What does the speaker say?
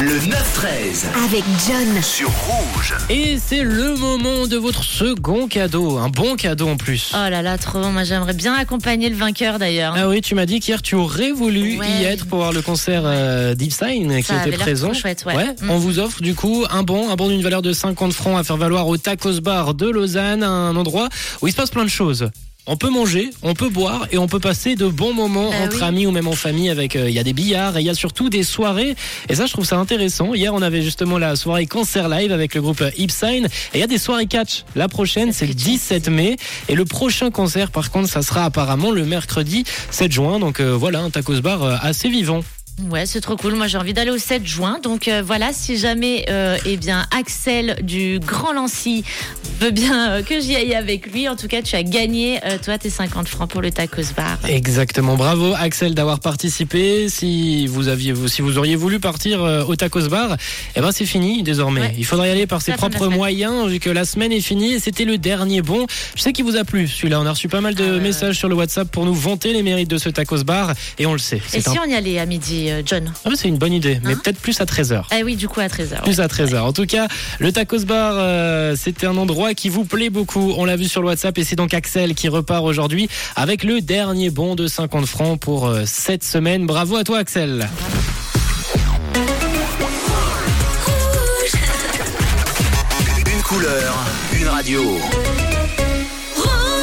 Le 9-13 avec John. sur Rouge. Et c'est le moment de votre second cadeau, un bon cadeau en plus. Oh là là, trop bon. Moi, j'aimerais bien accompagner le vainqueur d'ailleurs. Ah oui, tu m'as dit qu'hier tu aurais voulu Ouais. y être pour voir le concert euh, Deep Sign qui était présent. chouette, ouais. Mm. On vous offre du coup un bon, un bon d'une valeur de 50 francs à faire valoir au Tacos Bar de Lausanne, un endroit où il se passe plein de choses. On peut manger, on peut boire et on peut passer de bons moments Bah entre oui. amis ou même en famille avec euh, il y a des billards et il y a surtout des soirées et ça je trouve ça intéressant. Hier on avait justement la soirée concert live avec le groupe Ipsign et il y a des soirées catch. La prochaine c'est le que tu 17 mai et le prochain concert par contre ça sera apparemment le mercredi 7 juin donc euh, voilà un tacos bar euh, assez vivant. Ouais, c'est trop cool. Moi, j'ai envie d'aller au 7 juin. Donc euh, voilà, si jamais, euh, eh bien, Axel du Grand Lancy veut bien euh, que j'y aille avec lui, en tout cas, tu as gagné, euh, toi, tes 50 francs pour le tacos bar. Exactement. Bravo Axel d'avoir participé. Si vous aviez, si vous auriez voulu partir au tacos bar, eh ben c'est fini désormais. Ouais. Il faudra y aller par ses propres moyens vu que la semaine est finie et c'était le dernier bon. Je sais qu'il vous a plu celui-là. On a reçu pas mal de Ah messages sur le WhatsApp pour nous vanter les mérites de ce tacos bar et on le sait. Et si on y allait à midi, euh, John Ah, c'est une bonne idée, mais Hein peut-être plus à 13h. Ah oui, du coup, à 13h. Plus à 13h. En tout cas, le tacos bar, euh, c'était un endroit qui vous plaît beaucoup. On l'a vu sur le WhatsApp et c'est donc Axel qui repart aujourd'hui avec le dernier bon de 50 francs pour euh, cette semaine. Bravo à toi Axel. Une couleur, une radio.